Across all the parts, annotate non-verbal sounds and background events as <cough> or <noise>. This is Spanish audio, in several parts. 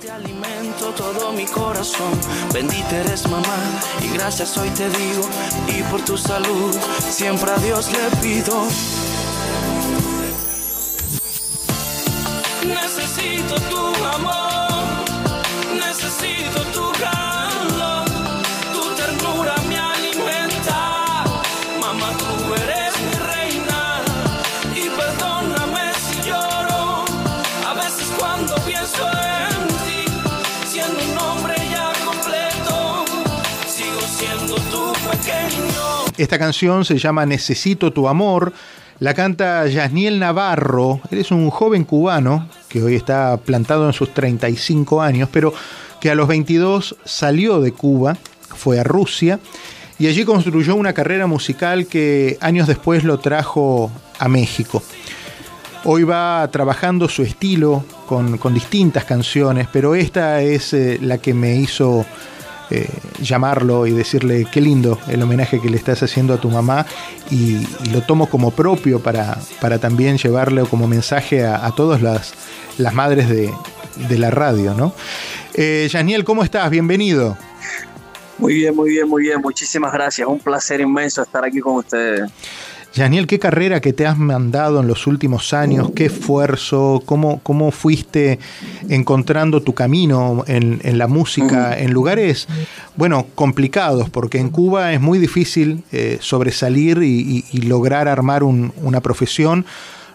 Te alimento todo mi corazón, bendita eres mamá y gracias hoy te digo y por tu salud siempre a Dios le pido. Necesito tu amor, necesito tu calor, Esta canción se llama Necesito tu amor. La canta Yasniel Navarro. Él es un joven cubano que hoy está plantado en sus 35 años, pero que a los 22 salió de Cuba, fue a Rusia y allí construyó una carrera musical que años después lo trajo a México. Hoy va trabajando su estilo con, distintas canciones, pero esta es eh, la que me hizo eh, llamarlo y decirle qué lindo el homenaje que le estás haciendo a tu mamá y, lo tomo como propio para, para también llevarle como mensaje a, a todas las, las madres de, de la radio, ¿no? Eh, Yaniel, ¿cómo estás? Bienvenido. Muy bien, muy bien, muy bien. Muchísimas gracias. Un placer inmenso estar aquí con ustedes. Yaniel, qué carrera que te has mandado en los últimos años, qué esfuerzo, cómo, cómo fuiste encontrando tu camino en, en la música en lugares, bueno, complicados, porque en Cuba es muy difícil eh, sobresalir y, y- y lograr armar un- una profesión.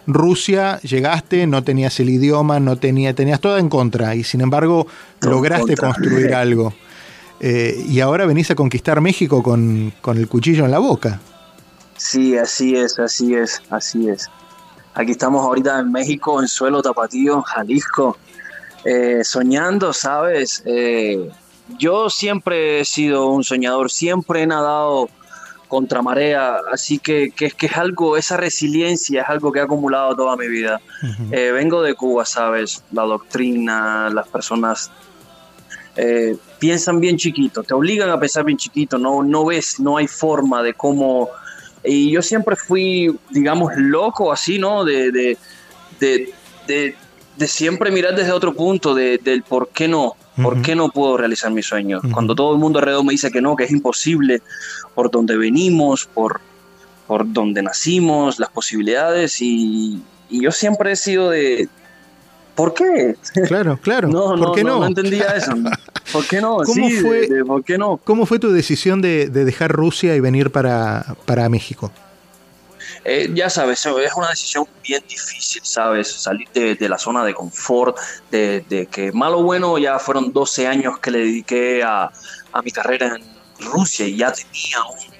Rusia, llegaste, no tenías el idioma, no tenía, tenías todo en contra y sin embargo lograste contra. construir <laughs> algo. Eh, y ahora venís a conquistar México con, con el cuchillo en la boca. Sí, así es, así es, así es. Aquí estamos ahorita en México, en suelo tapatío, Jalisco, eh, soñando, ¿sabes? Eh, yo siempre he sido un soñador, siempre he nadado contra marea, así que, que, que es algo, esa resiliencia es algo que he acumulado toda mi vida. Eh, vengo de Cuba, ¿sabes? La doctrina, las personas eh, piensan bien chiquito, te obligan a pensar bien chiquito, no, no ves, no hay forma de cómo... Y yo siempre fui, digamos, loco así, ¿no? De, de, de, de- de siempre mirar desde otro punto, de, del por qué no, por qué no puedo realizar mis sueños. Cuando todo el mundo alrededor me dice que no, que es imposible, por donde venimos, por, por donde nacimos, las posibilidades, y, y yo siempre he sido de... ¿Por qué? Claro, claro. <laughs> No, ¿Por no, qué no, no? no entendía eso. ¿Por qué no? <laughs> ¿Cómo sí, fue? de- de ¿por qué no? ¿Cómo fue tu decisión de, de dejar Rusia y venir para, para México? Eh, ya sabes, es una decisión bien difícil, ¿sabes? Salir de, de la zona de confort, de, de que malo o bueno, ya fueron 12 años que le dediqué a, a mi carrera en Rusia y ya tenía un,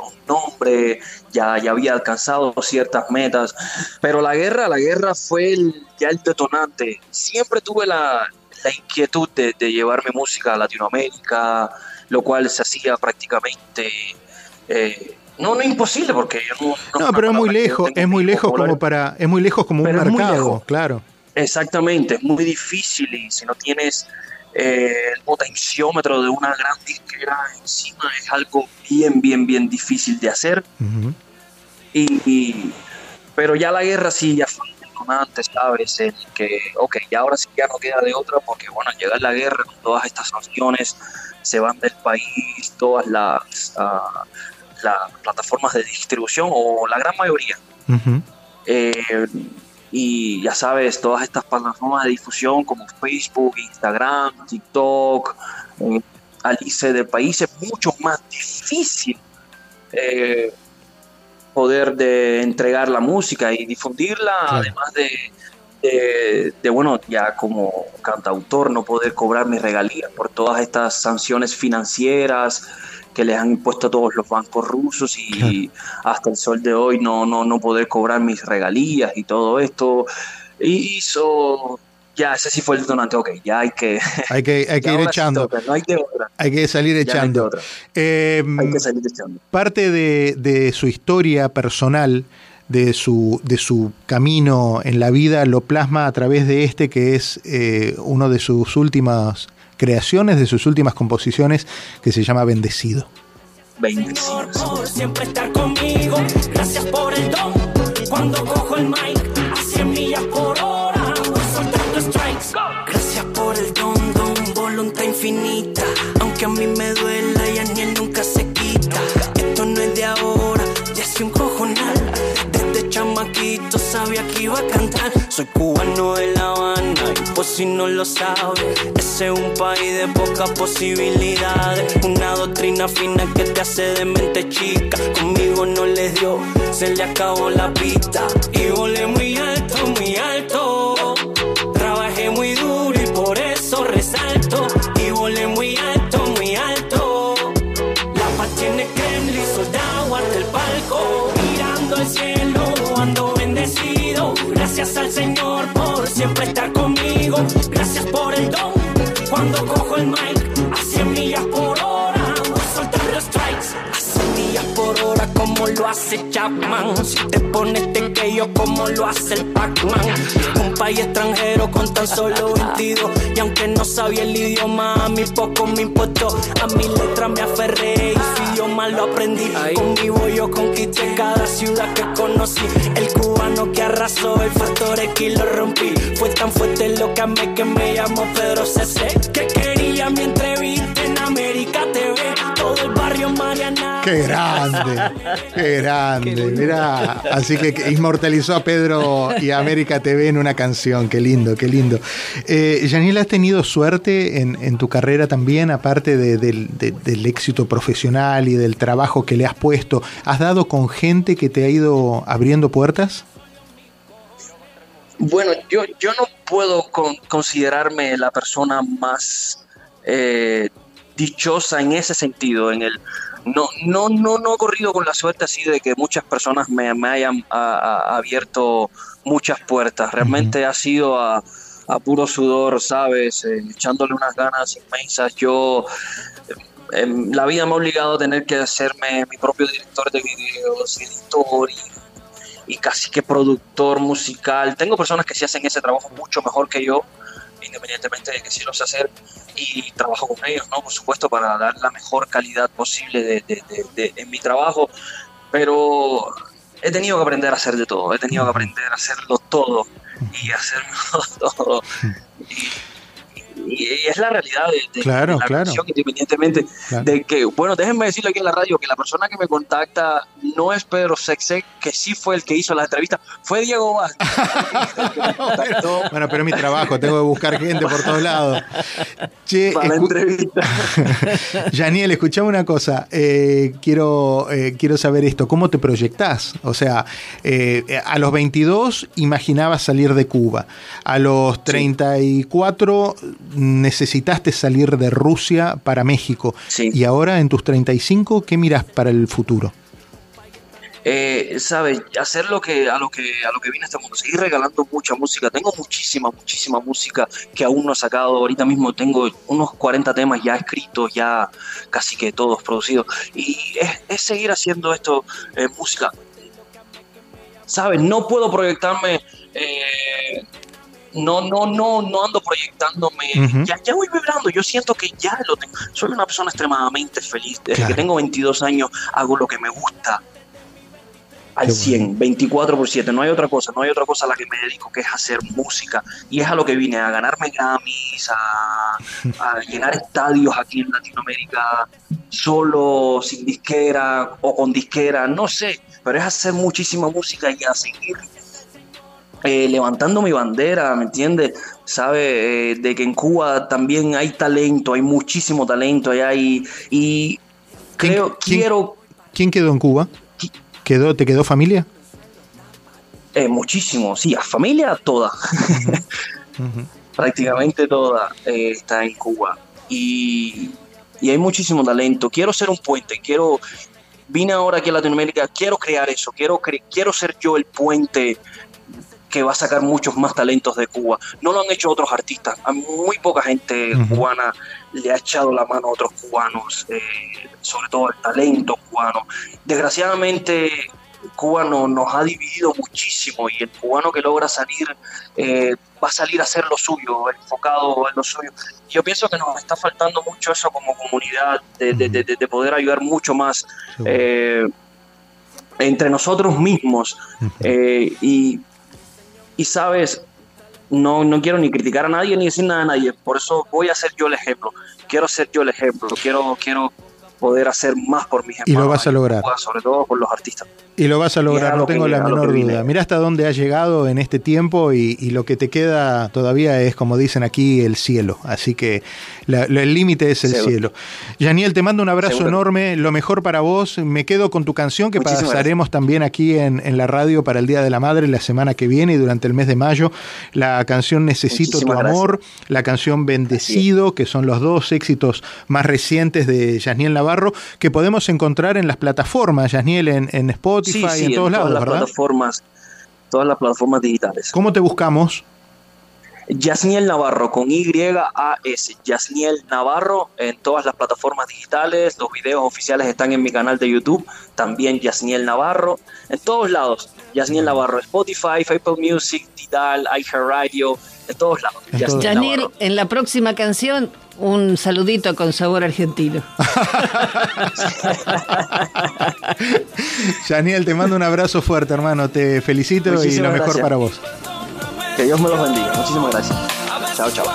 un- nombre, ya, ya había alcanzado ciertas metas, pero la guerra, la guerra fue el, ya el detonante. Siempre tuve la, la inquietud de, de llevar mi música a Latinoamérica, lo cual se hacía prácticamente... eh, no, no imposible porque yo no, No, es pero es muy lejos, es muy lejos popular. como para, es muy lejos como un Pero mercado, claro. Exactamente, es muy difícil y si no tienes eh, el potenciómetro de una gran disquera encima es algo bien, bien, bien difícil de hacer. Ujú. Y, y- pero ya la guerra sí ya fue detonante, ¿sabes? El que, ok, ya ahora sí ya no queda de otra porque, bueno, al llegar la guerra con todas estas sanciones, se van del país todas las, ah, las plataformas de distribución o la gran mayoría. Ujú. Eh, y ya sabes, todas estas plataformas de difusión como Facebook, Instagram, TikTok, eh, Alice del país es mucho más difícil eh, poder de entregar la música y difundirla, además de, de, de, bueno, ya como cantautor no poder cobrar mis regalías por todas estas sanciones financieras que les han impuesto a todos los bancos rusos y hasta el sol de hoy no, no, no poder cobrar mis regalías y todo esto. Y hizo, ya, ese sí fue el detonante, ok, ya hay que, <laughs> Hay que, hay <laughs> que ir echando, toca, no hay que salir no hay echando. Eh, hay que salir echando. parte de, de su historia personal, de su, de su camino en la vida, lo plasma a través de este que es eh, uno de sus últimas creaciones, de sus últimas composiciones, que se llama Bendecido. Gracias por el don. Cuando cojo el mic a 100 millas por hora, voy soltando strikes. Gracias por infinita. Aunque a mí me duela y a ni nunca se quita. Esto no es de ahora, ya es un cojonal. Desde chamaquito sabía que iba a cantar. Soy cubano no lo sabes, ese es un país de pocas posibilidades. Una doctrina fina que te hace de mente chica. Conmigo no les dio, se le acabó la pista. Y volé muy alto, muy alto. Trabajé muy duro y por eso resalto. Y volé muy alto, muy alto. La paz tiene Kremlin, soldado ante el palco. Mirando al cielo, ando bendecido. Gracias al Señor por siempre estar hace Chapman. Si te pones te que yo, como lo hace el Pac-Man. Un país extranjero con tan solo 22. Y aunque no sabía el idioma, a mí poco me importó. A mi letra me aferré y su idioma lo aprendí. Conmigo yo conquisté cada ciudad que conocí. El cubano que arrasó, el factor X lo rompí. Fue tan fuerte lo que amé que me llamó Pedro CC. Que quería mi entrevista <laughs> Qué grande, qué grande. Mira, así que inmortalizó a Pedro y a América TV en una canción. Qué lindo, qué lindo. Eh, Yaniel, ¿has tenido suerte en, en tu carrera también, aparte de- del, de- del éxito profesional y del trabajo que le has puesto? ¿Has dado con gente que te ha ido abriendo puertas? Bueno, yo, yo no puedo con- considerarme la persona más eh, dichosa en ese sentido, en el no, no, no, no he corrido con la suerte así de que muchas personas me, me hayan a- a- abierto muchas puertas. Realmente ha sido a, a puro sudor, ¿sabes? Eh, echándole unas ganas inmensas. Yo eh, em, la vida me ha obligado a tener que hacerme mi propio director de videos, editor y y casi que productor musical. Tengo personas que sí hacen ese trabajo mucho mejor que yo, independientemente de que sí lo sé hacer, y trabajo con ellos, ¿no? Por supuesto, para dar la mejor calidad posible de, de- de- en mi trabajo, pero he tenido que aprender a hacer de todo, he tenido que aprender a hacerlo todo y hacerlo <laughs> todo. Y, y- y es la realidad de, de- Claro, de la claro. canción, independientemente Claro. de que, bueno, déjenme decirle aquí en la radio que la persona que me contacta no es Pedro Sexek, que sí fue el que hizo la entrevista, fue Diego contactó <laughs> Bueno, pero es mi trabajo, tengo que buscar gente por todos lados. Che, para la entrevista. <laughs> Yaniel, escuchame una cosa. eh, quiero, eh, quiero saber esto. ¿Cómo te proyectás? O sea, eh, a los 22 imaginabas salir de Cuba. A los 34 necesitaste salir de Rusia para México. Sí. Y ahora en tus 35, ¿qué miras para el futuro? Eh, ¿Sabes? Hacer lo que, a lo que a lo que viene este mundo, seguir regalando mucha música. Tengo muchísima, muchísima música que aún no he sacado. Ahorita mismo tengo unos 40 temas ya escritos, ya casi que todos producidos. Y es, es seguir haciendo esto, eh, música. ¿Sabes? No puedo proyectarme. eh, no, no, no, no ando proyectándome. Ya, ya voy vibrando. Yo siento que ya lo tengo. Soy una persona extremadamente feliz. Desde Claro. que tengo 22 años hago lo que me gusta al Qué 100, 24 por 7. No hay otra cosa, no hay otra cosa a la que me dedico que es hacer música. Y es a lo que vine, a ganarme Grammys, a, a llenar estadios aquí en Latinoamérica, solo, sin disquera o con disquera, no sé. Pero es hacer muchísima música y a seguir eh, levantando mi bandera, ¿me entiendes? Sabe eh, de que en Cuba también hay talento, hay muchísimo talento allá y, y creo, quién- quiero ¿Quién quedó en Cuba? ¿Quedó, ¿Te quedó familia? eh, muchísimo, sí, a familia toda, <laughs> prácticamente toda eh, está en Cuba y, y hay muchísimo talento. Quiero ser un puente, quiero, vine ahora aquí a Latinoamérica, quiero crear eso, quiero, quiero ser yo el puente que va a sacar muchos más talentos de Cuba. No lo han hecho otros artistas. A muy poca gente Ujú. cubana le ha echado la mano a otros cubanos, eh, sobre todo el talento cubano. Desgraciadamente, Cuba no- nos ha dividido muchísimo y el cubano que logra salir eh, va a salir a hacer lo suyo, enfocado en lo suyo. Yo pienso que nos está faltando mucho eso como comunidad, de, de- de- de poder ayudar mucho más eh, entre nosotros mismos. Eh, y, y sabes, no, no quiero ni criticar a nadie ni decir nada a nadie. Por eso voy a ser yo el ejemplo. Quiero ser yo el ejemplo. Quiero, quiero poder hacer más por mis hermanos. Y lo vas a lograr. Sobre todo por los artistas. Y lo vas a lograr, no tengo la menor duda. Mira hasta dónde has llegado en este tiempo y, lo que te queda todavía es, como dicen aquí, el cielo. Así que el límite es el cielo. Yaniel, te mando un abrazo enorme, lo mejor para vos. Me quedo con tu canción que pasaremos también aquí en, la radio para el Día de la Madre la semana que viene y durante el mes de mayo. La canción Necesito tu amor, la canción Bendecido, que son los dos éxitos más recientes de Yaniel Navarro, que podemos encontrar en las plataformas, Yaniel, en, en Spotify sí, sí, en todos lados, las plataformas, todas las plataformas digitales. ¿Cómo te buscamos? Yasniel Navarro con Y-A-S. Yasniel Navarro en todas las plataformas digitales. Los videos oficiales están en mi canal de YouTube. También Yasniel Navarro. En todos lados. Yasniel Navarro. Spotify, Apple Music, Tidal, iHeartRadio. En todos lados. Yasniel, en la próxima canción un saludito con sabor argentino. <laughs> Daniel, te mando un abrazo fuerte, hermano. Te felicito y lo mejor para vos. Que Dios me los bendiga. Muchísimas gracias. Chao, chao.